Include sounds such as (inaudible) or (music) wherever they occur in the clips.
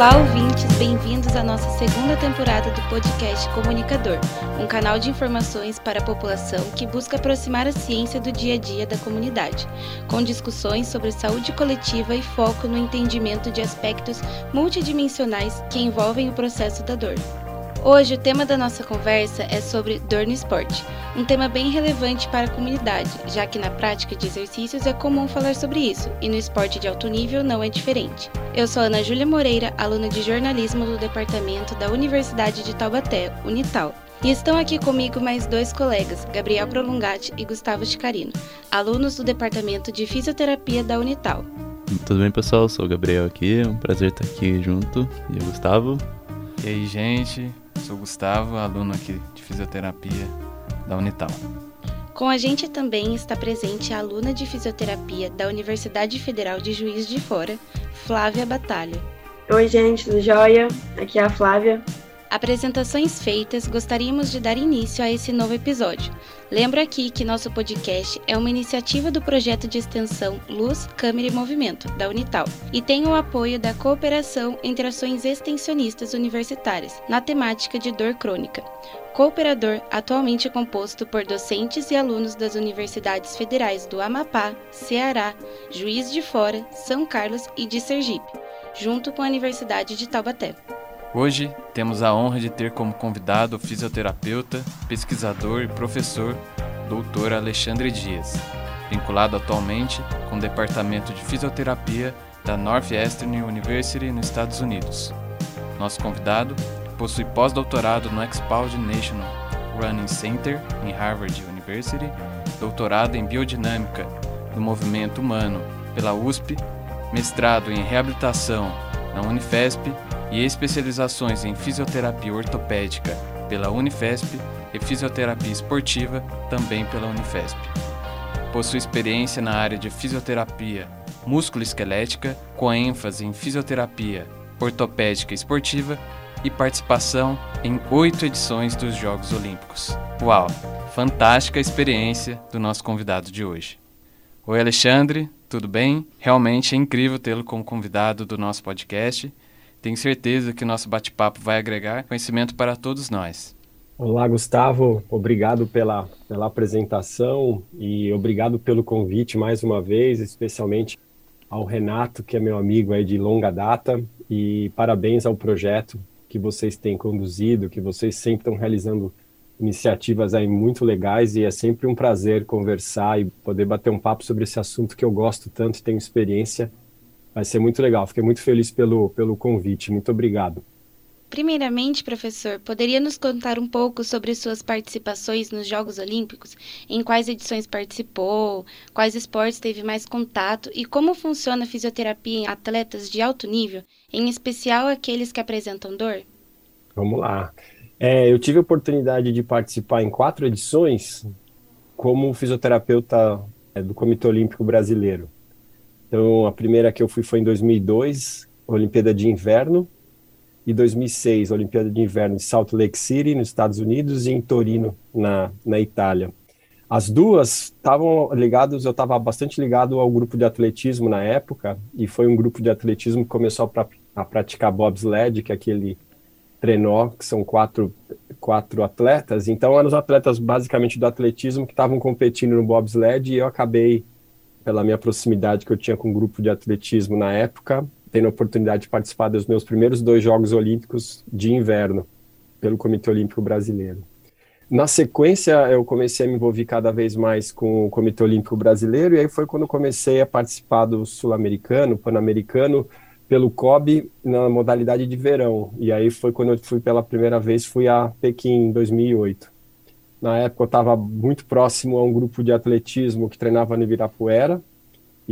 Olá, ouvintes, bem-vindos à nossa segunda temporada do podcast Comunicador, um canal de informações para a população que busca aproximar a ciência do dia a dia da comunidade, com discussões sobre saúde coletiva e foco no entendimento de aspectos multidimensionais que envolvem o processo da dor. Hoje, o tema da nossa conversa é sobre dor no esporte, um tema bem relevante para a comunidade, já que na prática de exercícios é comum falar sobre isso, e no esporte de alto nível não é diferente. Eu sou Ana Júlia Moreira, aluna de jornalismo do departamento da Universidade de Taubaté, Unital. E estão aqui comigo mais dois colegas, Gabriel Prolongati e Gustavo Chicarino, alunos do departamento de fisioterapia da Unital. Tudo bem, pessoal? Sou o Gabriel aqui, é um prazer estar aqui junto. E o Gustavo? E aí, gente? Sou Gustavo, aluno aqui de fisioterapia da Unital. Com a gente também está presente a aluna de fisioterapia da Universidade Federal de Juiz de Fora, Flávia Batalha. Oi, gente, tudo jóia? Aqui é a Flávia. Apresentações feitas, gostaríamos de dar início a esse novo episódio. Lembro aqui que nosso podcast é uma iniciativa do projeto de extensão Luz, Câmera e Movimento, da Unital, e tem o apoio da cooperação entre ações extensionistas universitárias na temática de dor crônica. Cooperador atualmente composto por docentes e alunos das universidades federais do Amapá, Ceará, Juiz de Fora, São Carlos e de Sergipe, junto com a Universidade de Taubaté. Hoje temos a honra de ter como convidado o fisioterapeuta, pesquisador e professor Dr. Alexandre Dias, vinculado atualmente com o Departamento de Fisioterapia da Northwestern University nos Estados Unidos. Nosso convidado possui pós-doutorado no Expald National Running Center em Harvard University, doutorado em biodinâmica do movimento humano pela USP, mestrado em reabilitação na Unifesp e especializações em fisioterapia ortopédica pela Unifesp e fisioterapia esportiva também pela Unifesp. Possui experiência na área de fisioterapia músculo-esquelética, com ênfase em fisioterapia ortopédica esportiva e participação em oito edições dos Jogos Olímpicos. Uau! Fantástica experiência do nosso convidado de hoje. Oi, Alexandre, tudo bem? Realmente é incrível tê-lo como convidado do nosso podcast tenho certeza que o nosso bate-papo vai agregar conhecimento para todos nós. Olá, Gustavo. Obrigado pela, pela apresentação e obrigado pelo convite mais uma vez, especialmente ao Renato, que é meu amigo aí de longa data, e parabéns ao projeto que vocês têm conduzido, que vocês sempre estão realizando iniciativas aí muito legais e é sempre um prazer conversar e poder bater um papo sobre esse assunto que eu gosto tanto e tenho experiência Vai ser muito legal. Fiquei muito feliz pelo, pelo convite. Muito obrigado. Primeiramente, professor, poderia nos contar um pouco sobre suas participações nos Jogos Olímpicos? Em quais edições participou? Quais esportes teve mais contato? E como funciona a fisioterapia em atletas de alto nível, em especial aqueles que apresentam dor? Vamos lá. É, eu tive a oportunidade de participar em quatro edições como fisioterapeuta é, do Comitê Olímpico Brasileiro. Então, a primeira que eu fui foi em 2002, Olimpíada de Inverno, e 2006, Olimpíada de Inverno em Salt Lake City, nos Estados Unidos, e em Torino, na, na Itália. As duas estavam ligadas, eu estava bastante ligado ao grupo de atletismo na época, e foi um grupo de atletismo que começou a, pra, a praticar bobsled, que é aquele trenó, que são quatro, quatro atletas. Então, eram os atletas basicamente do atletismo que estavam competindo no bobsled, e eu acabei pela minha proximidade que eu tinha com o grupo de atletismo na época, tendo a oportunidade de participar dos meus primeiros dois Jogos Olímpicos de inverno pelo Comitê Olímpico Brasileiro. Na sequência, eu comecei a me envolver cada vez mais com o Comitê Olímpico Brasileiro, e aí foi quando comecei a participar do Sul-Americano, Pan-Americano, pelo COB na modalidade de verão. E aí foi quando eu fui pela primeira vez, fui a Pequim em 2008. Na época eu estava muito próximo a um grupo de atletismo que treinava no Ibirapuera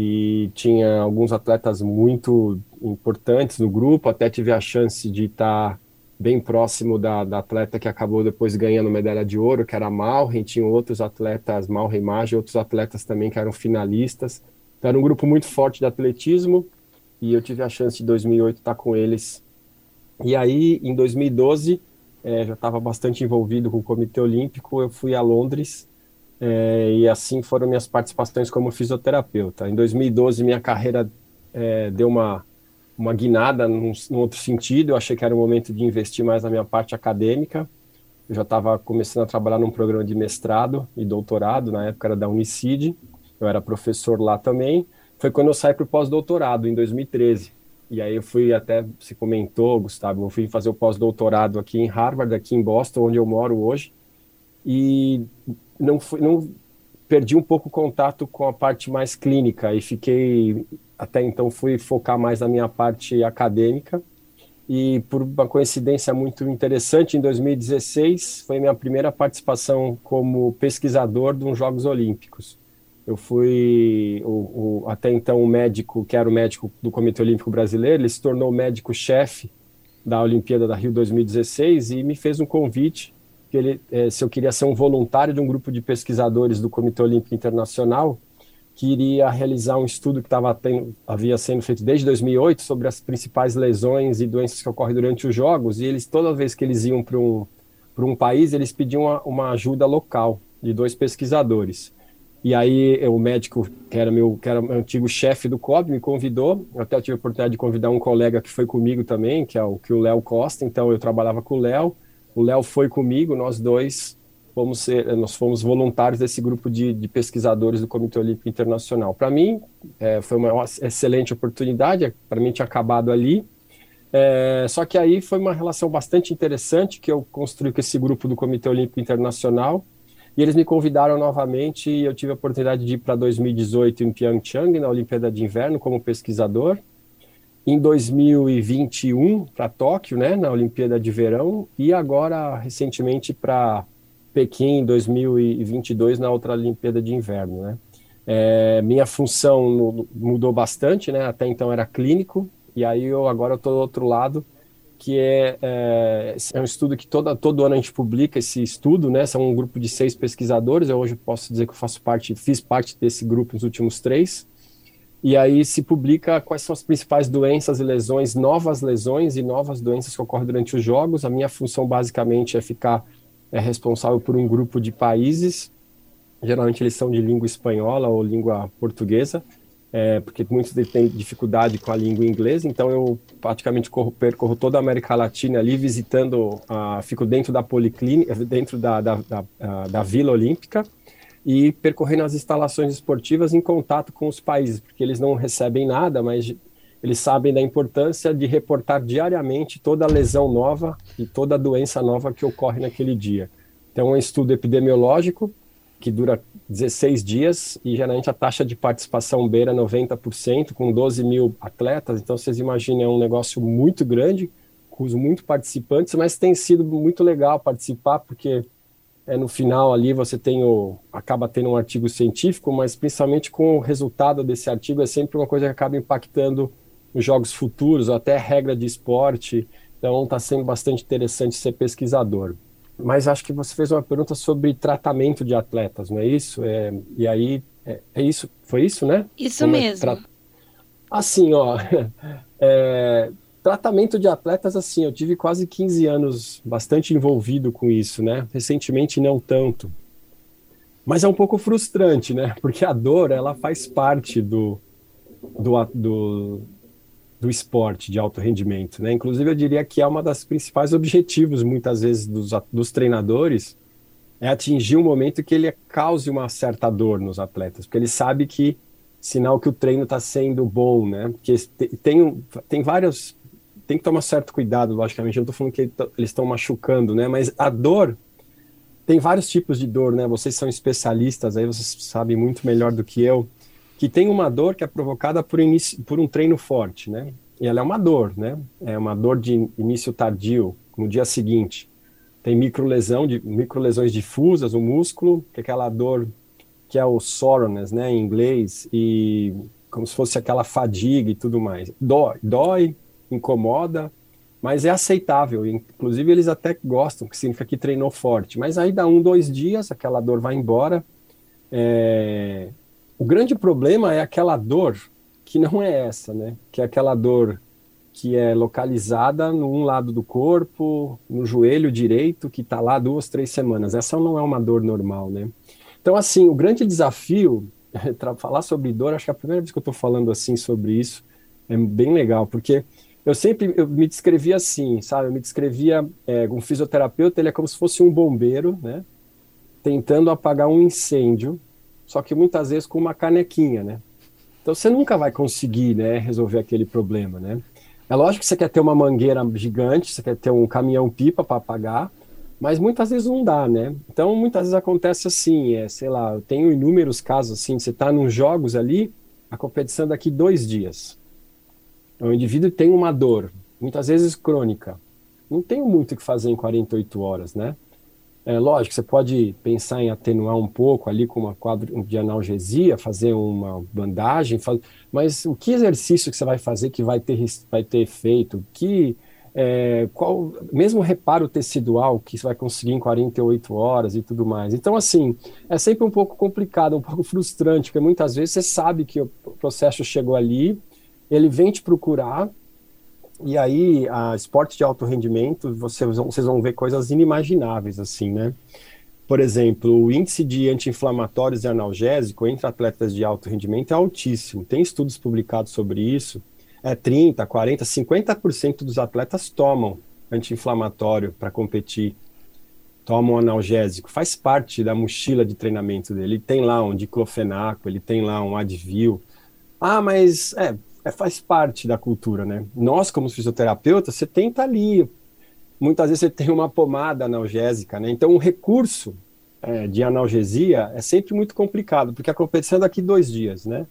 e tinha alguns atletas muito importantes no grupo. Até tive a chance de estar bem próximo da, da atleta que acabou depois ganhando medalha de ouro, que era a Malren. Tinha outros atletas, Malren Maggi, outros atletas também que eram finalistas. Então, era um grupo muito forte de atletismo e eu tive a chance de 2008 estar com eles. E aí, em 2012, é, já estava bastante envolvido com o Comitê Olímpico, eu fui a Londres é, e assim foram minhas participações como fisioterapeuta. Em 2012, minha carreira é, deu uma, uma guinada num, num, outro sentido. Eu achei que era o momento de investir mais na minha parte acadêmica. Eu já estava começando a trabalhar num programa de mestrado e doutorado, na época era da Unicid. Eu era professor lá também. Foi quando eu saí para o pós-doutorado, em 2013. E aí eu fui até, você comentou, Gustavo, eu fui fazer o pós-doutorado aqui em Harvard, aqui em Boston, onde eu moro hoje. E não, fui, não perdi um pouco o contato com a parte mais clínica e fiquei até então fui focar mais na minha parte acadêmica. E por uma coincidência muito interessante em 2016 foi minha primeira participação como pesquisador de uns Jogos Olímpicos. Eu fui o, o, até então o médico que era o médico do Comitê Olímpico Brasileiro ele se tornou médico chefe da Olimpíada da Rio 2016 e me fez um convite que ele, eh, se eu queria ser um voluntário de um grupo de pesquisadores do Comitê Olímpico Internacional que iria realizar um estudo que tava tendo, havia sendo feito desde 2008 sobre as principais lesões e doenças que ocorrem durante os jogos, e eles, toda vez que eles iam para um, um país, eles pediam uma, uma, ajuda local de dois pesquisadores. E aí o médico, que era meu, que era meu antigo chefe do COB, me convidou, eu até tive a oportunidade de convidar um colega que foi comigo também, que é o, que é o Léo Costa, então eu trabalhava com o Léo, o Léo foi comigo, nós dois fomos ser, nós fomos voluntários desse grupo de, de pesquisadores do Comitê Olímpico Internacional. Para mim, é, foi uma excelente oportunidade, para mim tinha acabado ali, é, só que aí foi uma relação bastante interessante que eu construí com esse grupo do Comitê Olímpico Internacional, e eles me convidaram novamente e eu tive a oportunidade de ir para 2018 em Pyeongchang, na Olimpíada de Inverno, como pesquisador. Em 2021 para Tóquio, né, na Olimpíada de Verão, e agora recentemente para Pequim em 2022 na outra Olimpíada de Inverno, né? É, minha função mudou bastante, né? Até então era clínico e aí eu agora estou do outro lado, que é, é, é, um estudo que toda, todo ano a gente publica esse estudo, né? São um grupo de seis pesquisadores. Eu hoje posso dizer que eu faço parte, fiz parte desse grupo nos últimos três. E aí se publica quais são as principais doenças e lesões, novas lesões e novas doenças que ocorrem durante os jogos. A minha função basicamente é ficar é responsável por um grupo de países, geralmente eles são de língua espanhola ou língua portuguesa, é, porque muitos têm dificuldade com a língua inglesa, então eu praticamente corro, percorro toda a América Latina ali, visitando, fico dentro da policlínica, dentro da, da, da, da Vila Olímpica, e percorrendo as instalações esportivas em contato com os países, porque eles não recebem nada, mas eles sabem da importância de reportar diariamente toda lesão nova e toda doença nova que ocorre naquele dia. Então, é um estudo epidemiológico que dura 16 dias e geralmente a taxa de participação beira 90%, com 12 mil atletas. Então, vocês imaginem, é um negócio muito grande, com muito participantes, mas tem sido muito legal participar, porque é, no final ali você tem o, acaba tendo um artigo científico, mas principalmente com o resultado desse artigo é sempre uma coisa que acaba impactando os jogos futuros, ou até regra de esporte. Então está sendo bastante interessante ser pesquisador. Mas acho que você fez uma pergunta sobre tratamento de atletas, não é isso? É, e aí, é, é, isso? Foi isso, né? Isso Como é mesmo. Assim, ó, (laughs) é, tratamento de atletas, assim, eu tive quase 15 anos bastante envolvido com isso, né? Recentemente não tanto. Mas é um pouco frustrante, né? Porque a dor, ela faz parte do, do, do do esporte de alto rendimento, né? Inclusive eu diria que é uma das principais objetivos muitas vezes dos, dos treinadores é atingir um momento que ele cause uma certa dor nos atletas, porque ele sabe que sinal que o treino está sendo bom, né? Porque tem tem vários tem que tomar certo cuidado, logicamente. Eu não estou falando que eles estão machucando, né? Mas a dor tem vários tipos de dor, né? Vocês são especialistas, aí vocês sabem muito melhor do que eu que tem uma dor que é provocada por, inicio, por um treino forte, né? E ela é uma dor, né? É uma dor de início tardio, no dia seguinte. Tem microlesão, de, microlesões difusas, o músculo, que é aquela dor que é o soreness, né, em inglês, e como se fosse aquela fadiga e tudo mais. Dói, dói, incomoda, mas é aceitável. Inclusive, eles até gostam, que significa que treinou forte. Mas aí dá um, dois dias, aquela dor vai embora. É, o grande problema é aquela dor que não é essa, né? Que é aquela dor que é localizada num lado do corpo, no joelho direito, que está lá duas, três semanas. Essa não é uma dor normal, né? Então, assim, o grande desafio (laughs) para falar sobre dor, acho que é a primeira vez que eu estou falando assim sobre isso, É bem legal, porque eu sempre eu me descrevia assim, sabe? Eu me descrevia, é, um fisioterapeuta, ele é como se fosse um bombeiro, né? Tentando apagar um incêndio, só que muitas vezes com uma canequinha, né? Então você nunca vai conseguir, né, resolver aquele problema, né? É lógico que você quer ter uma mangueira gigante, você quer ter um caminhão-pipa para apagar, mas muitas vezes não dá, né? Então muitas vezes acontece assim, é, sei lá, eu tenho inúmeros casos assim, você está nos jogos ali, a competição é daqui dois dias. O indivíduo tem uma dor, muitas vezes crônica. Não tenho muito o que fazer em 48 horas, né? É lógico, você pode pensar em atenuar um pouco ali com uma quadro de analgesia, fazer uma bandagem, faz... mas o que exercício que você vai fazer que vai ter, vai ter efeito? Que é, qual, mesmo reparo tecidual que você vai conseguir em 48 horas e tudo mais. Então, assim, é sempre um pouco complicado, um pouco (laughs) frustrante, porque muitas vezes você sabe que o processo chegou ali, ele vem te procurar, e aí, a esporte de alto rendimento, vocês vão, vocês vão ver coisas inimagináveis, assim, né? Por exemplo, o índice de anti-inflamatórios e analgésico entre atletas de alto rendimento é altíssimo. Tem estudos publicados sobre isso. É 30, 40, 50% dos atletas tomam anti-inflamatório para competir. Tomam analgésico. Faz parte da mochila de treinamento dele. Ele tem lá um diclofenaco, ele tem lá um Advil. Ah, mas é, é, faz parte da cultura, né? Nós, como fisioterapeutas, você tenta ali. Muitas vezes você tem uma pomada analgésica, né? Então, o recurso é, de analgesia é sempre muito complicado, porque a competição é daqui dois dias, né?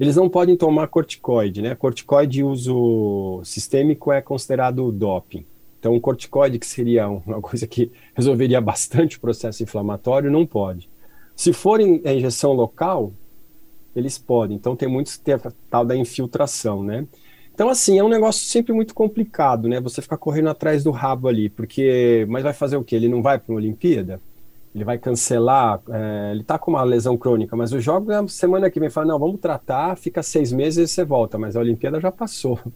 Eles não podem tomar corticoide, né? Corticoide uso sistêmico é considerado doping. Então, um corticoide, que seria uma coisa que resolveria bastante o processo inflamatório, não pode. Se for em injeção local, eles podem. Então tem muitos que tem a tal da infiltração, né? Então, assim, é um negócio sempre muito complicado, né? Você ficar correndo atrás do rabo ali, porque. Mas vai fazer o quê? Ele não vai para uma Olimpíada? Ele vai cancelar? É... Ele tá com uma lesão crônica, mas o jogo é semana que vem fala: não, vamos tratar, fica seis meses e você volta, mas a Olimpíada já passou. (laughs)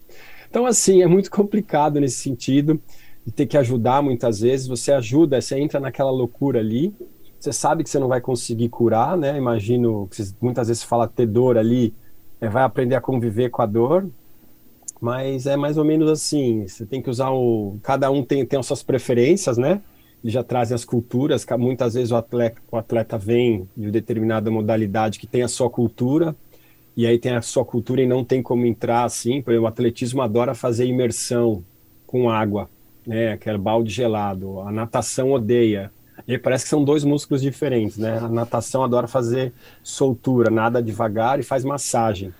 Então, assim, é muito complicado nesse sentido, de ter que ajudar muitas vezes. Você ajuda, você entra naquela loucura ali, você sabe que você não vai conseguir curar, né? Imagino que muitas vezes fala ter dor ali, é, vai aprender a conviver com a dor, mas é mais ou menos assim. Você tem que usar o. Cada um tem, tem as suas preferências, né? Eles já trazem as culturas. Muitas vezes o atleta, o atleta vem de determinada modalidade que tem a sua cultura, e aí tem a sua cultura e não tem como entrar assim. Por exemplo, o atletismo adora fazer imersão com água, né? Aquele balde gelado. A natação odeia. E parece que são dois músculos diferentes, né? A natação adora fazer soltura, nada devagar e faz massagem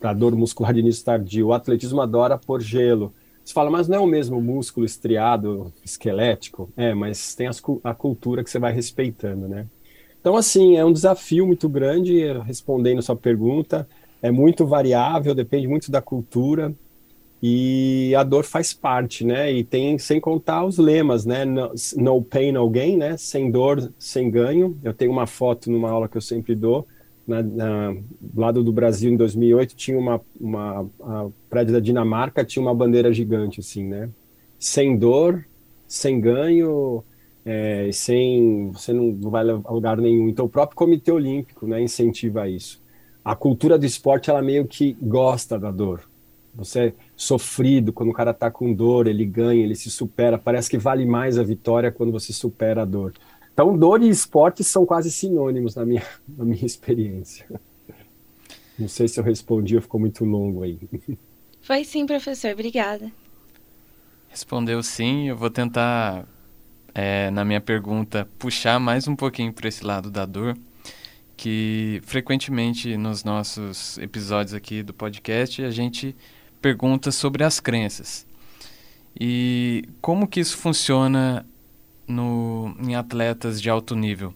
para dor muscular de início tardio. O atletismo adora pôr gelo. Você fala, mas não é o mesmo músculo estriado, esquelético? É, mas tem as, a cultura que você vai respeitando, né? Então, assim, é um desafio muito grande, respondendo sua pergunta, é muito variável, depende muito da cultura, e a dor faz parte, né? E tem, sem contar os lemas, né? No, no pain, no gain, né? Sem dor, sem ganho. Eu tenho uma foto numa aula que eu sempre dou, na, na, lado do Brasil, em 2008, tinha uma, uma a prédio da Dinamarca tinha uma bandeira gigante, assim, né? Sem dor, sem ganho, é, sem você não vai a lugar nenhum. Então, o próprio Comitê Olímpico, né, incentiva isso. A cultura do esporte, ela meio que gosta da dor, você é sofrido, quando o cara está com dor, ele ganha, ele se supera. Parece que vale mais a vitória quando você supera a dor. Então, dor e esporte são quase sinônimos na minha, (laughs) na minha experiência. Não sei se eu respondi ou ficou muito longo aí. (laughs) Foi sim, professor. Obrigada. Respondeu sim. Eu vou tentar, é, na minha pergunta, puxar mais um pouquinho para esse lado da dor que frequentemente nos nossos episódios aqui do podcast a gente pergunta sobre as crenças. E como que isso funciona no, em atletas de alto nível?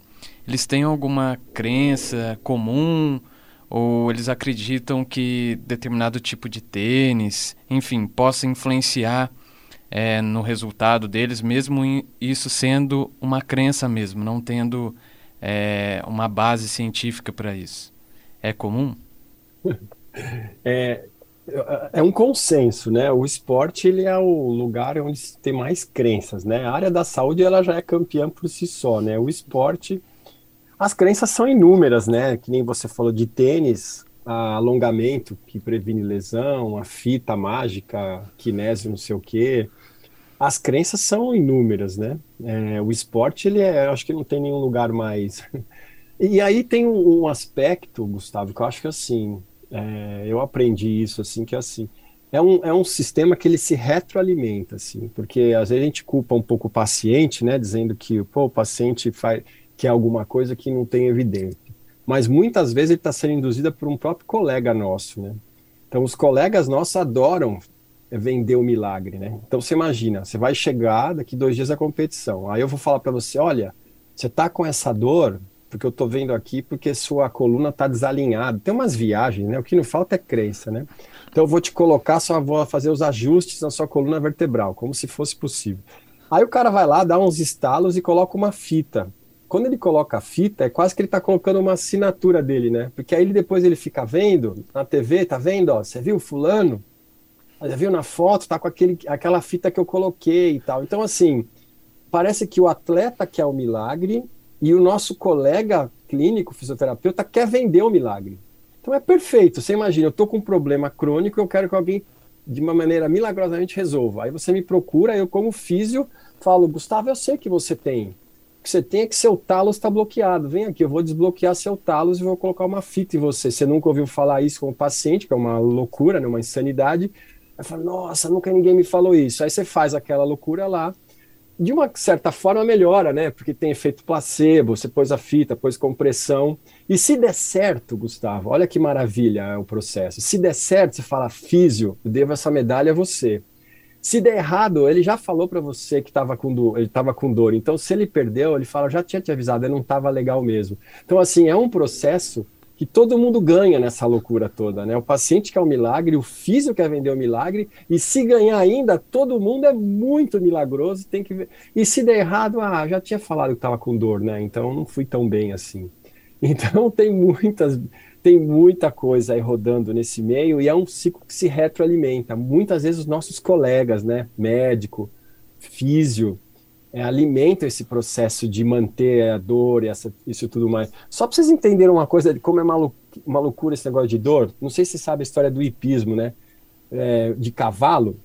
Eles têm alguma crença comum ou eles acreditam que determinado tipo de tênis, enfim, possa influenciar é, no resultado deles, mesmo isso sendo uma crença mesmo, não tendo é, uma base científica para isso? É comum? (laughs) É, é um consenso, né? O esporte ele é o lugar onde tem mais crenças, né? A área da saúde ela já é campeã por si só, né? O esporte, as crenças são inúmeras, né? Que nem você falou de tênis, alongamento que previne lesão, a fita mágica, kinésio, não sei o quê. As crenças são inúmeras, né? É, o esporte, ele é, acho que não tem nenhum lugar mais. (laughs) e aí tem um, aspecto, Gustavo, que eu acho que assim, é, eu aprendi isso, assim, que é assim, é um, é um sistema que ele se retroalimenta, assim, porque às vezes a gente culpa um pouco o paciente, né, dizendo que pô, o paciente faz, quer alguma coisa que não tem evidência mas muitas vezes ele está sendo induzido por um próprio colega nosso, né? Então, os colegas nossos adoram vender o milagre, né? Então, você imagina, você vai chegar daqui dois dias da competição, aí eu vou falar para você, olha, você está com essa dor, porque eu estou vendo aqui, porque sua coluna está desalinhada. Tem umas viagens, né? O que não falta é crença, né? Então, eu vou te colocar, só vou fazer os ajustes na sua coluna vertebral, como se fosse possível. Aí o cara vai lá, dá uns estalos e coloca uma fita quando ele coloca a fita, é quase que ele está colocando uma assinatura dele, né? Porque aí depois ele fica vendo na TV, tá vendo? Ó, você viu fulano? Já viu na foto? Tá com aquele, aquela fita que eu coloquei e tal. Então, assim, parece que o atleta quer o milagre e o nosso colega clínico, fisioterapeuta, quer vender o milagre. Então é perfeito. Você imagina, eu tô com um problema crônico, eu quero que alguém de uma maneira milagrosamente resolva. Aí você me procura, eu como físio falo, Gustavo, eu sei que você tem que você tem é que seu talos está bloqueado. Vem aqui, eu vou desbloquear seu talos e vou colocar uma fita em você. Você nunca ouviu falar isso com o paciente, que é uma loucura, né, uma insanidade. Aí fala, nossa, nunca ninguém me falou isso. Aí você faz aquela loucura lá. De uma certa forma melhora, né? Porque tem efeito placebo, você pôs a fita, pôs compressão. E se der certo, Gustavo, olha que maravilha o processo. Se der certo, você fala, físio, devo essa medalha a você. Se der errado, ele já falou para você que estava com ele estava com dor. Então, se ele perdeu, ele fala, já tinha te avisado, não estava legal mesmo. Então, assim, é um processo que todo mundo ganha nessa loucura toda, né? O paciente quer o um milagre, o físico quer vender o um milagre, e se ganhar ainda, todo mundo é muito milagroso, tem que ver. E se der errado, ah, já tinha falado que estava com dor, né? Então não fui tão bem assim. (laughs) Então tem muitas tem muita coisa aí rodando nesse meio e é um ciclo que se retroalimenta. Muitas vezes os nossos colegas, né, médico, físio, é, alimentam esse processo de manter a dor e essa, isso tudo mais. Só para vocês entenderem uma coisa de como é malu uma loucura esse negócio de dor, não sei se você sabe a história do hipismo, né, é, de cavalo.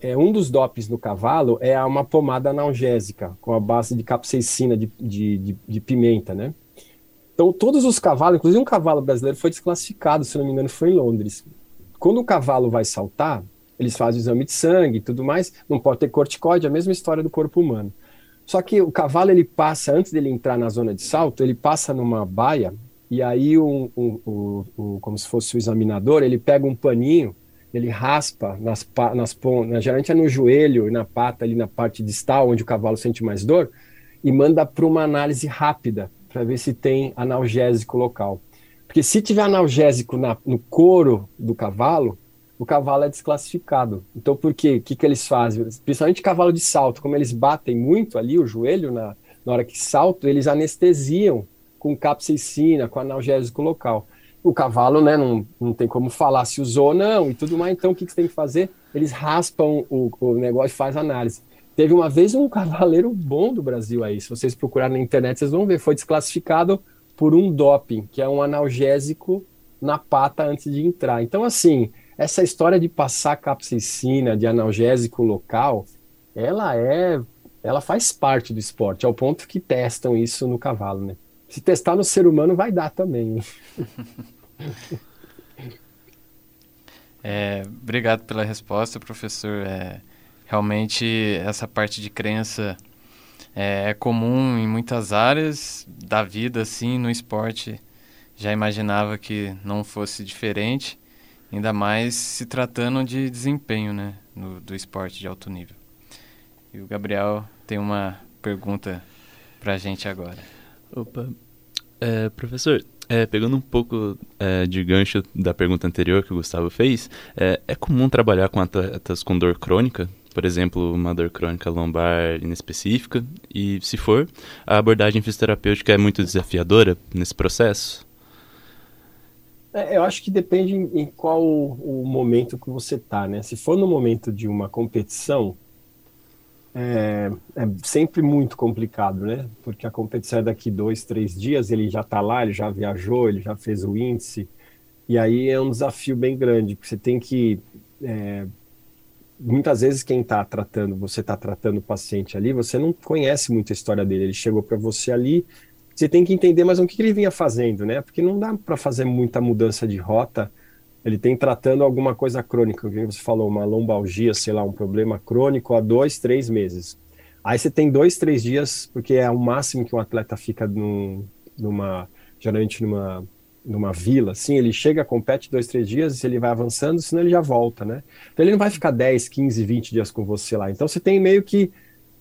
É, um dos dopes no cavalo é uma pomada analgésica com a base de capsaicina de, de, de, de pimenta, né? Então, todos os cavalos, inclusive um cavalo brasileiro, foi desclassificado, se não me engano, foi em Londres. Quando o cavalo vai saltar, eles fazem o exame de sangue e tudo mais, não pode ter corticoide, é a mesma história do corpo humano. Só que o cavalo, ele passa, antes dele entrar na zona de salto, ele passa numa baia, e aí, um, como se fosse o examinador, ele pega um paninho, ele raspa nas, nas pontas, geralmente é no joelho e na pata, ali na parte distal, onde o cavalo sente mais dor, e manda para uma análise rápida para ver se tem analgésico local. Porque se tiver analgésico na, no couro do cavalo, o cavalo é desclassificado. Então, por quê? O que, que eles fazem? Principalmente cavalo de salto, como eles batem muito ali o joelho na, na hora que salto, eles anestesiam com capsaicina, com analgésico local. O cavalo, né, não, não tem como falar se usou ou não e tudo mais. Então, o que, que você tem que fazer? Eles raspam o, o negócio e faz análise. Teve uma vez um (laughs) cavaleiro bom do Brasil aí, se vocês procurarem na internet, vocês vão ver, foi desclassificado por um doping, que é um analgésico na pata antes de entrar. Então, assim, essa história de passar capsaicina, de analgésico local, ela é, ela faz parte do esporte, ao ponto que testam isso no cavalo, né? Se testar no ser humano, vai dar também. (laughs) É, obrigado pela resposta, professor. É, Realmente, essa parte de crença é, é comum em muitas áreas da vida, assim, no esporte. Já imaginava que não fosse diferente, ainda mais se tratando de desempenho, né, no, do esporte de alto nível. E o Gabriel tem uma pergunta para a gente agora. Opa, é, professor, é, pegando um pouco é, de gancho da pergunta anterior que o Gustavo fez, é, é comum trabalhar com atletas com dor crônica? por exemplo, uma dor crônica lombar inespecífica? E, se for, a abordagem fisioterapêutica é muito desafiadora nesse processo? É, eu acho que depende em, em qual o, momento que você está, né? Se for no momento de uma competição, é, é, sempre muito complicado, né? Porque a competição é daqui dois, três dias, ele já está lá, ele já viajou, ele já fez o índice, E aí é um desafio bem grande, porque você tem que. É, muitas vezes quem está tratando, você está tratando o paciente ali, você não conhece muito a história dele. Ele chegou para você ali, você tem que entender mais o que ele vinha fazendo, né? Porque não dá para fazer muita mudança de rota. Ele tem tratando alguma coisa crônica, como você falou, uma lombalgia, sei lá, um problema crônico há dois, três meses. Aí você tem dois, três dias, porque é o máximo que um atleta fica num, numa, geralmente numa numa vila, assim, ele chega, compete dois, três dias, e ele vai avançando, senão ele já volta, né? Então ele não vai ficar 10, 15, 20 dias com você lá. Então você tem meio que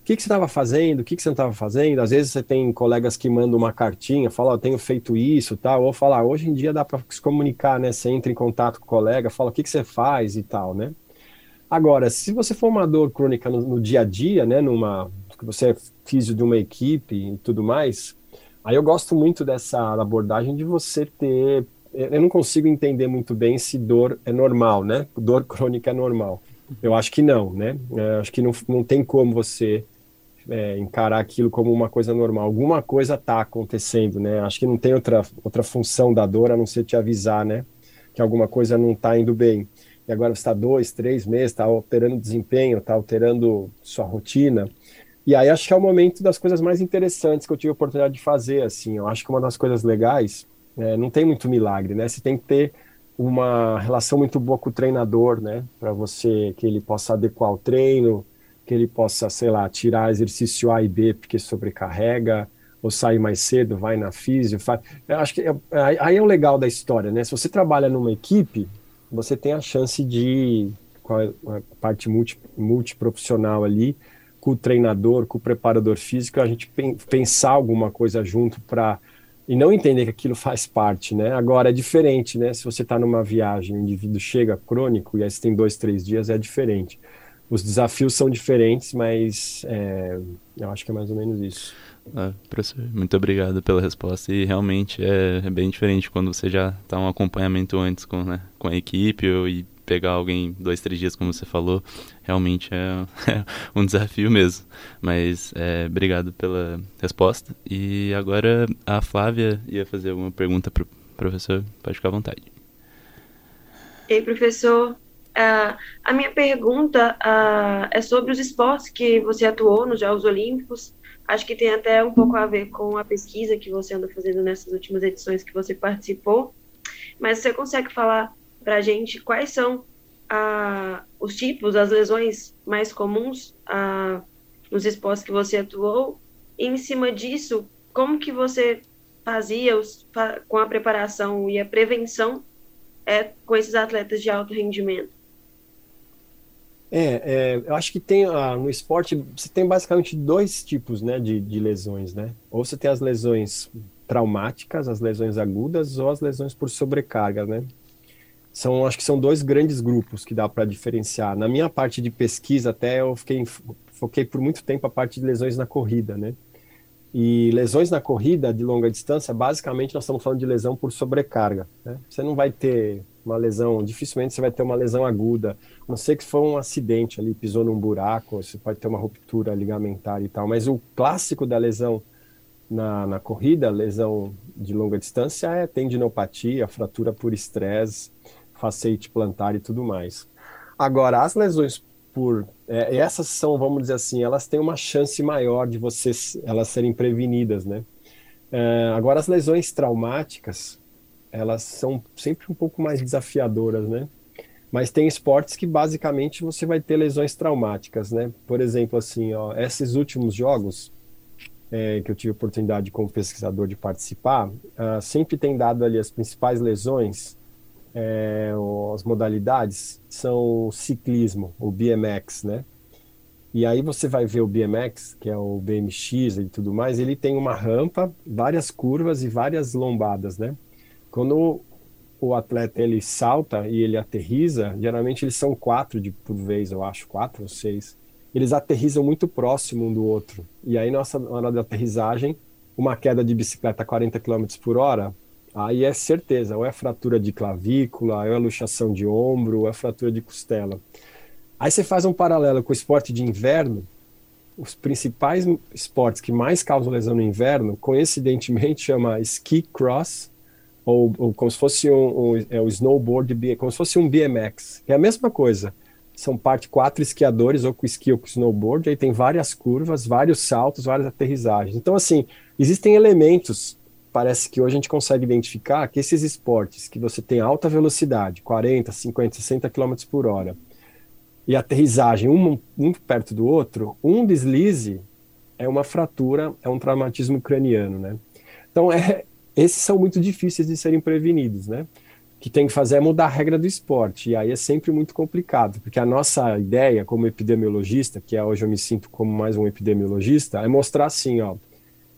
que, que você estava fazendo, o que, que você não estava fazendo. Às vezes você tem colegas que mandam uma cartinha, falam, oh, tenho feito isso, tal, ou falar, ah, hoje em dia dá para se comunicar, né? Você entra em contato com o colega, fala o que, que você faz e tal, né? Agora, se você for uma dor crônica no, no dia a dia, né, numa que você é físio de uma equipe e tudo mais, Aí eu gosto muito dessa abordagem de você ter. Eu não consigo entender muito bem se dor é normal, né? Dor crônica é normal. Eu acho que não, né? Eu é, acho que não, não tem como você é, encarar aquilo como uma coisa normal. Alguma coisa está acontecendo, né? Acho que não tem outra, outra função da dor a não ser te avisar, né? Que alguma coisa não está indo bem. E agora você está dois, três meses, está alterando desempenho, está alterando sua rotina. E aí acho que é o momento das coisas mais interessantes que eu tive a oportunidade de fazer, assim. Eu acho que uma das coisas legais, é, não tem muito milagre, né? Você tem que ter uma relação muito boa com o treinador, né? Para você que ele possa adequar o treino, que ele possa, sei lá, tirar exercício A e B porque sobrecarrega, ou sair mais cedo, vai na físio, faz. Eu acho que é, aí é o legal da história, né? Se você trabalha numa equipe, você tem a chance de com a parte multi, multiprofissional ali, com o treinador, com o preparador físico, a gente pensar alguma coisa junto para e não entender que aquilo faz parte, né? Agora é diferente, né? Se você está numa viagem, o indivíduo chega crônico e aí você tem dois, três dias, é diferente. Os desafios são diferentes, mas é, eu acho que é mais ou menos isso. Ah, professor, muito obrigado pela resposta. E realmente é, é bem diferente quando você já está um acompanhamento antes com, né, com a equipe ou, e pegar alguém dois, três dias, como você falou, realmente é, (laughs) é um desafio mesmo. Mas é, obrigado pela resposta. E agora a Flávia ia fazer uma pergunta para o professor. Pode ficar à vontade. Ei, professor. Uh, a minha pergunta uh, é sobre os esportes que você atuou nos Jogos Olímpicos. Acho que tem até um pouco a ver com a pesquisa que você anda fazendo nessas últimas edições que você participou. Mas você consegue falar para a gente quais são ah, os tipos, as lesões mais comuns nos esportes que você atuou. E em cima disso, como que você fazia os, com a preparação e a prevenção é, com esses atletas de alto rendimento? É, é, eu acho que tem ah, no esporte você tem basicamente dois tipos né, de, de lesões, né? Ou você tem as lesões traumáticas, as lesões agudas, ou as lesões por sobrecarga, né? são acho que são dois grandes grupos que dá para diferenciar. Na minha parte de pesquisa até eu fiquei foquei por muito tempo a parte de lesões na corrida, né? E lesões na corrida de longa distância, basicamente nós estamos falando de lesão por sobrecarga. Né? Você não vai ter uma lesão, dificilmente você vai ter uma lesão aguda, a não sei que foi um acidente ali, pisou num buraco, você pode ter uma ruptura ligamentar e tal, mas o clássico da lesão na, na corrida, lesão de longa distância, é tendinopatia, fratura por estresse, facete plantar e tudo mais. Agora, as lesões por é, essas são, vamos dizer assim, elas têm uma chance maior de vocês elas serem prevenidas, né? É, agora, as lesões traumáticas, elas são sempre um pouco mais desafiadoras, né? Mas tem esportes que basicamente você vai ter lesões traumáticas, né? Por exemplo, assim, ó, esses últimos jogos é, que eu tive oportunidade como pesquisador de participar, uh, sempre tem dado ali as principais lesões é, as modalidades são o ciclismo, o BMX, né? E aí você vai ver o BMX, que é o BMX e tudo mais, ele tem uma rampa, várias curvas e várias lombadas, né? Quando o atleta ele salta e ele aterriza, geralmente eles são quatro de por vez, eu acho, quatro ou seis. Eles aterrizam muito próximo um do outro. E aí, nossa hora da aterrissagem, uma queda de bicicleta a 40 km por hora, Aí é certeza, ou é fratura de clavícula, ou é luxação de ombro, ou é fratura de costela. Aí você faz um paralelo com o esporte de inverno, os principais esportes que mais causam lesão no inverno, coincidentemente chama ski cross ou, ou como se fosse um, um, é, snowboard, como se fosse um BMX, é a mesma coisa. São parte quatro esquiadores, ou com esqui ou com snowboard, aí tem várias curvas, vários saltos, várias aterrissagens. Então, assim, existem elementos, parece que hoje a gente consegue identificar que esses esportes que você tem alta velocidade, 40, 50, 60 km por hora, e aterrissagem um, um perto do outro, um deslize é uma fratura, é um traumatismo craniano, né? Então, é, esses são muito difíceis de serem prevenidos, né? O que tem que fazer é mudar a regra do esporte, e aí é sempre muito complicado, porque a nossa ideia como epidemiologista, que é hoje eu me sinto como mais um epidemiologista, é mostrar assim, ó,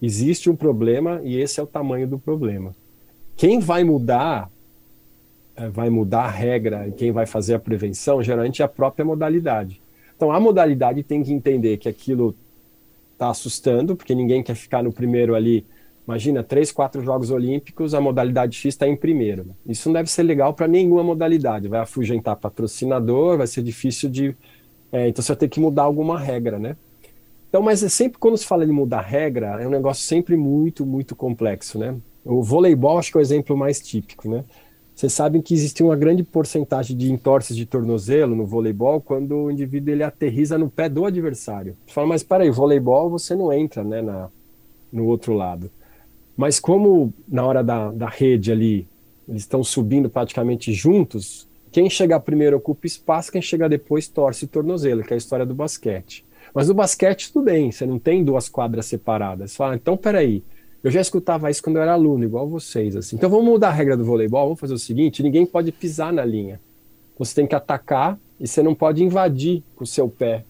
existe um problema e esse é o tamanho do problema. Quem vai mudar é, vai mudar a regra e quem vai fazer a prevenção, geralmente é a própria modalidade. Então, a modalidade tem que entender que aquilo está assustando, porque ninguém quer ficar no primeiro ali. Imagina, três, quatro Jogos Olímpicos, a modalidade X está em primeiro. Isso não deve ser legal para nenhuma modalidade. Vai afugentar patrocinador, vai ser difícil de. É, então você vai ter que mudar alguma regra, né? Então, mas é sempre quando se fala de mudar regra, é um negócio sempre muito, muito complexo, né? O voleibol acho que é o exemplo mais típico, né? Vocês sabem que existe uma grande porcentagem de entorses de tornozelo no voleibol quando o indivíduo ele aterriza no pé do adversário. Você fala, mas peraí, voleibol você não entra né, na, no outro lado. Mas como na hora da, da rede ali, eles estão subindo praticamente juntos, quem chegar primeiro ocupa espaço, quem chegar depois torce o tornozelo, que é a história do basquete. Mas no basquete tudo bem, você não tem duas quadras separadas. Você fala, então peraí, eu já escutava isso quando eu era aluno, igual vocês. Assim. Então vamos mudar a regra do voleibol, vamos fazer o seguinte: ninguém pode pisar na linha. Você tem que atacar e você não pode invadir com o seu pé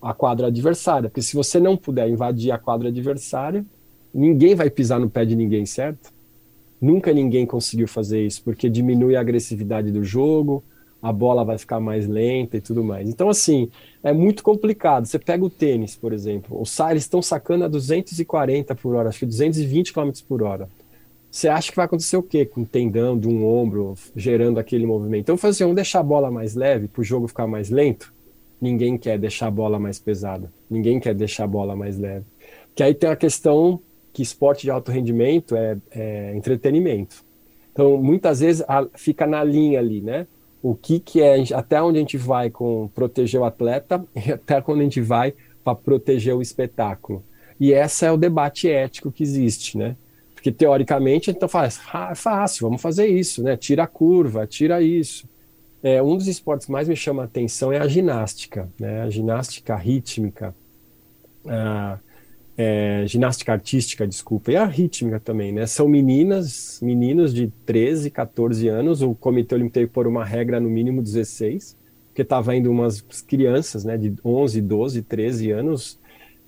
a quadra adversária. Porque se você não puder invadir a quadra adversária, ninguém vai pisar no pé de ninguém, certo? Nunca ninguém conseguiu fazer isso, porque diminui a agressividade do jogo, a bola vai ficar mais lenta e tudo mais. Então, assim, é muito complicado. Você pega o tênis, por exemplo, os eles estão sacando a 240 por hora, acho que 220 km por hora. Você acha que vai acontecer o quê? Com o tendão de um ombro gerando aquele movimento. Então, fazer assim, vamos deixar a bola mais leve para o jogo ficar mais lento? Ninguém quer deixar a bola mais pesada. Ninguém quer deixar a bola mais leve. Que aí tem a questão que esporte de alto rendimento é, é entretenimento. Então, muitas vezes a, fica na linha ali, né? o que, que é, até onde a gente vai com proteger o atleta (laughs) e até quando a gente vai para proteger o espetáculo. E esse é o debate ético que existe, né? Porque teoricamente então faz ah, é fácil, vamos fazer isso, né? Tira a curva, tira isso. É, um dos esportes que mais me chama a atenção é a ginástica, né? A ginástica rítmica. Ah, é, ginástica artística, desculpa, e a rítmica também, né? São meninas, meninos de 13, 14 anos, o Comitê Olímpico por uma regra no mínimo 16, porque estava indo umas crianças, né, de 11, 12, 13 anos,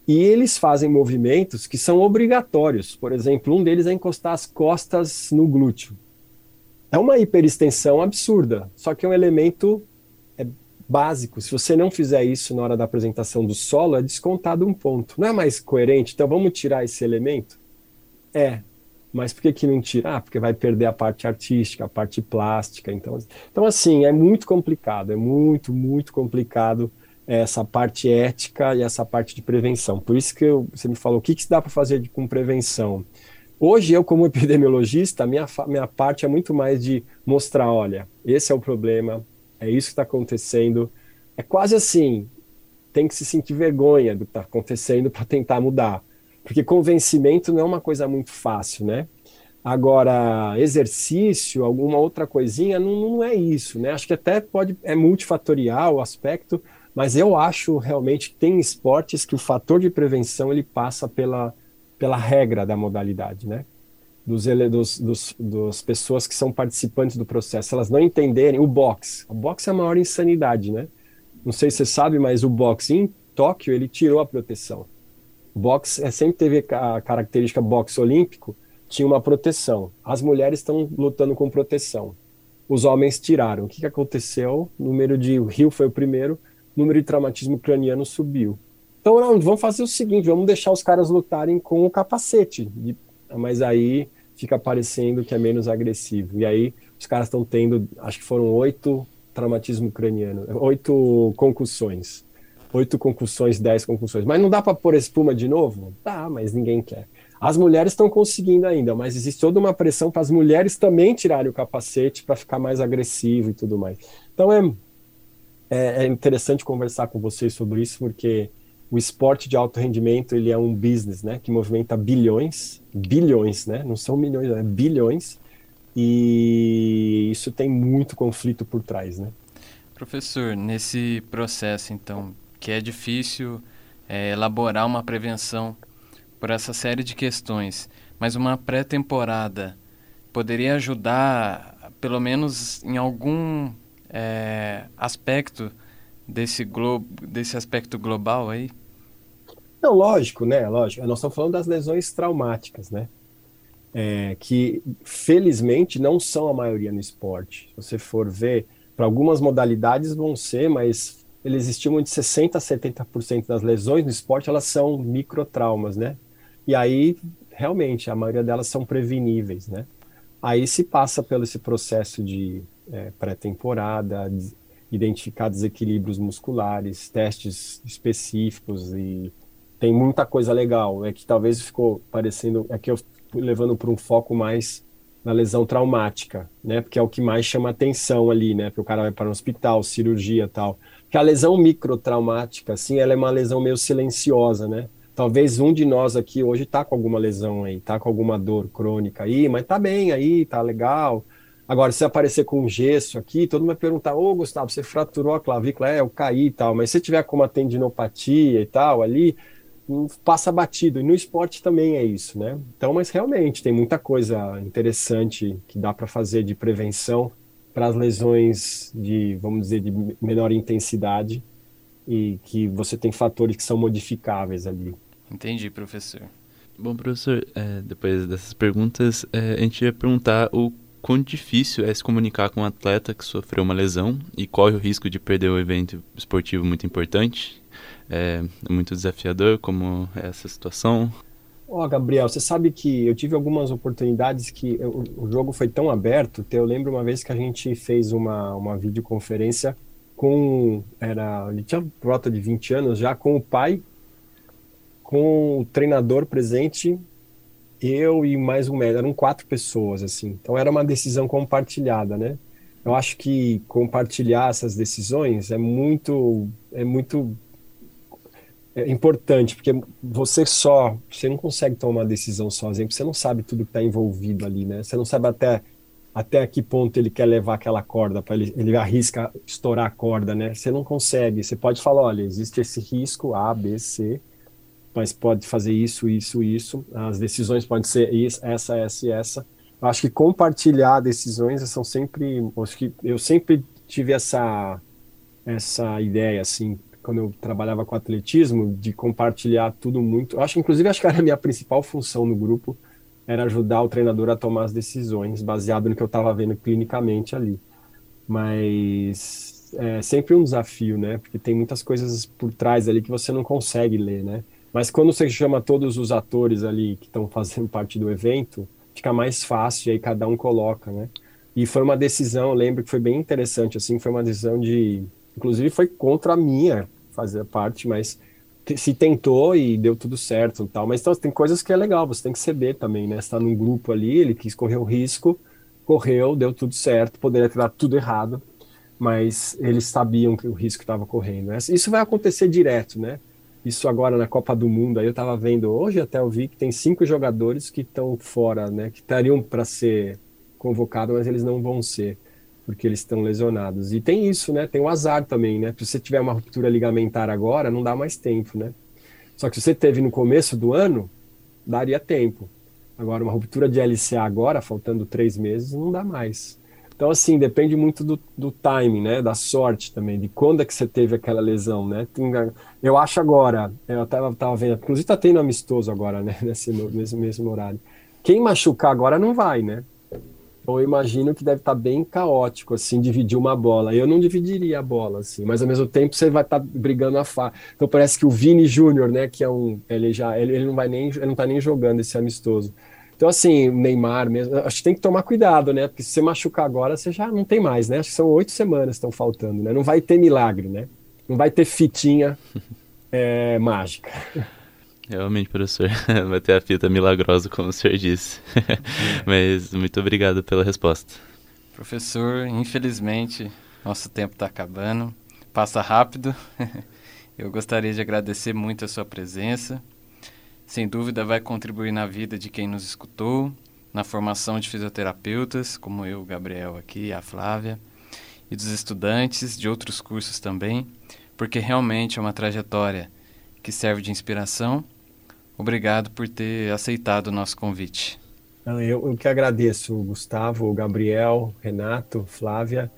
e eles fazem movimentos que são obrigatórios. Por exemplo, um deles é encostar as costas no glúteo. É uma hiperextensão absurda, só que é um elemento básico. Se você não fizer isso na hora da apresentação do solo, é descontado um ponto. Não é mais coerente? Então vamos tirar esse elemento? É. Mas por que, que não tirar? Ah, porque vai perder a parte artística, a parte plástica. Então, então, assim, é muito complicado, é muito, muito complicado essa parte ética e essa parte de prevenção. Por isso que eu, você me falou, o que, que dá para fazer de, com prevenção? Hoje, eu, como (laughs) epidemiologista, minha, minha parte é muito mais de mostrar: olha, esse é o problema, é isso que está acontecendo. É quase assim, tem que se sentir vergonha do que está acontecendo para tentar mudar. Porque convencimento não é uma coisa muito fácil, né? Agora, exercício, alguma outra coisinha, não, não é isso, né? Acho que até pode, é multifatorial o aspecto, mas eu acho realmente que tem esportes que o fator de prevenção ele passa pela, pela regra da modalidade, né? Dos, dos, dos, dos, pessoas que são participantes do processo, elas não entenderem o boxe. O boxe é a maior insanidade, né? Não sei se você sabe, mas o boxe em Tóquio, ele tirou a proteção. O boxe é, sempre teve a característica boxe olímpico, tinha uma proteção. As mulheres estão lutando com proteção. Os homens tiraram. O que, que aconteceu? O número de... O Rio foi o primeiro, o número de traumatismo craniano subiu. Então, não, vamos fazer o seguinte, vamos deixar os caras lutarem com o capacete, de, mas aí fica parecendo que é menos agressivo. E aí os caras estão tendo, acho que foram oito traumatismo craniano, oito concussões. Oito concussões, dez concussões. Mas não dá para pôr espuma de novo? Dá, mas ninguém quer. As mulheres estão conseguindo ainda, mas existe toda uma pressão para as mulheres também tirarem o capacete para ficar mais agressivo e tudo mais. Então é, é, é, interessante conversar com vocês sobre isso, porque o esporte de alto rendimento ele é um business, né, que movimenta bilhões, bilhões, né, não são milhões, é bilhões, e isso tem muito conflito por trás, né. Professor, nesse processo, então, que é difícil é, elaborar uma prevenção por essa série de questões, mas uma pré-temporada poderia ajudar, pelo menos em algum é, aspecto desse globo, desse aspecto global aí? Não, lógico, né? Lógico. Nós estamos falando das lesões traumáticas, né? É, que felizmente não são a maioria no esporte. Se você for ver, para algumas modalidades vão ser, mas eles estimam de 60 a 70% das lesões no esporte elas são microtraumas, né? E aí realmente a maioria delas são preveníveis, né? Aí se passa pelo esse processo de é, pré-temporada, identificar desequilíbrios musculares, testes específicos e tem muita coisa legal. É que talvez ficou parecendo, é que eu levando para um foco mais na lesão traumática, né? Porque é o que mais chama atenção ali, né? Porque o cara vai para um hospital, cirurgia tal. Que a lesão microtraumática, assim, ela é uma lesão meio silenciosa, né? Talvez um de nós aqui hoje tá com alguma lesão aí, tá com alguma dor crônica aí, mas tá bem aí, tá legal. Agora, se aparecer com um gesso aqui, todo mundo vai perguntar: Ô Gustavo, você fraturou a clavícula? É, eu caí e tal. Mas se tiver com uma tendinopatia e tal ali, passa batido. E no esporte também é isso, né? Então, mas realmente tem muita coisa interessante que dá para fazer de prevenção para as lesões de, vamos dizer, de menor intensidade e que você tem fatores que são modificáveis ali. Entendi, professor. Bom, professor, é, depois dessas perguntas, é, a gente ia perguntar o quão difícil é se comunicar com um atleta que sofreu uma lesão e corre o risco de perder um evento esportivo muito importante? É muito desafiador como é essa situação? Ó, oh, Gabriel, você sabe que eu tive algumas oportunidades que eu, o jogo foi tão aberto. eu lembro uma vez que a gente fez uma, uma videoconferência com. Era, ele tinha por de 20 anos já, com o pai, com o treinador presente eu e mais um médico, eram quatro pessoas, assim. Então era uma decisão compartilhada, né? Eu acho que compartilhar essas decisões é muito, é muito é importante, porque você só, você não consegue tomar uma decisão sozinho, porque você não sabe tudo que está envolvido ali, né? Você não sabe até até que ponto ele quer levar aquela corda para ele, ele arrisca estourar a corda, né? Você não consegue. Você pode falar, olha, existe esse risco A, B, C, mas pode fazer isso, isso, isso. As decisões podem ser isso, essa, essa e essa. Eu acho que compartilhar decisões são sempre, acho que eu sempre tive essa essa ideia assim, quando eu trabalhava com atletismo, de compartilhar tudo muito. Eu acho, inclusive, acho que era a minha principal função no grupo era ajudar o treinador a tomar as decisões, baseado no que eu estava vendo clinicamente ali. Mas é sempre um desafio, né? Porque tem muitas coisas por trás ali que você não consegue ler, né? Mas quando você chama todos os atores ali que estão fazendo (laughs) parte do evento, fica mais fácil e aí cada um coloca, né? E foi uma decisão, lembro que foi bem interessante, assim, foi uma decisão de, inclusive foi contra a minha fazer parte, mas se tentou e deu tudo certo tal. Mas então, tem coisas que é legal, você tem que ceder também, né? Você tá num grupo ali, ele quis correr o risco, correu, deu tudo certo, poderia ter dado tudo errado, mas eles sabiam que o risco estava correndo. Isso vai acontecer direto, né? Isso agora na Copa do Mundo, aí eu estava vendo hoje até eu vi que tem cinco jogadores que estão fora, né? Que estariam para ser convocados, mas eles não vão ser, porque eles estão lesionados. E tem isso, né? Tem o azar também, né? Se você tiver uma ruptura ligamentar agora, não dá mais tempo, né? Só que se você teve no começo do ano, daria tempo. Agora, uma ruptura de LCA agora, faltando três meses, não dá mais. Então, assim, depende muito do, do né? Da sorte também, de quando é que você teve aquela lesão, né? Eu acho agora, eu tava, vendo, inclusive tá tendo amistoso agora, né? (laughs) Nesse, nesse mesmo horário. Quem machucar agora não vai, né? Então, eu imagino que deve estar tá bem caótico, assim, dividir uma bola. Eu não dividiria a bola, assim, mas ao mesmo tempo você vai estar tá brigando a fa. Então parece que o Vini Júnior, né, que é um, ele já, ele, ele não vai nem, ele não tá nem jogando esse amistoso. Então, assim, o Neymar mesmo, acho que tem que tomar cuidado, né? Porque se você machucar agora, você já não tem mais, né? Acho que são oito semanas que estão faltando, né? Não vai ter milagre, né? Não vai ter fitinha é, (laughs) mágica. Realmente, professor, (laughs) vai ter a fita milagrosa, como o senhor disse. (laughs) Mas muito obrigado pela resposta. Professor, infelizmente, nosso tempo está acabando. Passa rápido. (laughs) Eu gostaria de agradecer muito a sua presença. Sem dúvida, vai contribuir na vida de quem nos escutou, na formação de fisioterapeutas, como eu, Gabriel aqui, a Flávia, e dos estudantes de outros cursos também, porque realmente é uma trajetória que serve de inspiração. Obrigado por ter aceitado o nosso convite. Eu, eu que agradeço, Gustavo, Gabriel, Renato, Flávia.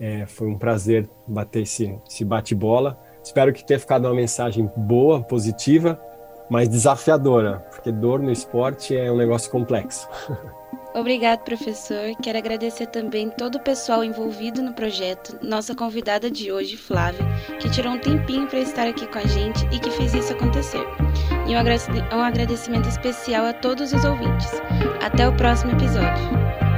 É, foi um prazer bater esse, esse bate-bola. Espero que tenha ficado uma mensagem boa, positiva, mas desafiadora, porque dor no esporte é um negócio complexo. (laughs) Obrigado, professor. Quero agradecer também todo o pessoal envolvido no projeto, nossa convidada de hoje, Flávia, que tirou um tempinho para estar aqui com a gente e que fez isso acontecer. E um agradecimento especial a todos os ouvintes. Até o próximo episódio.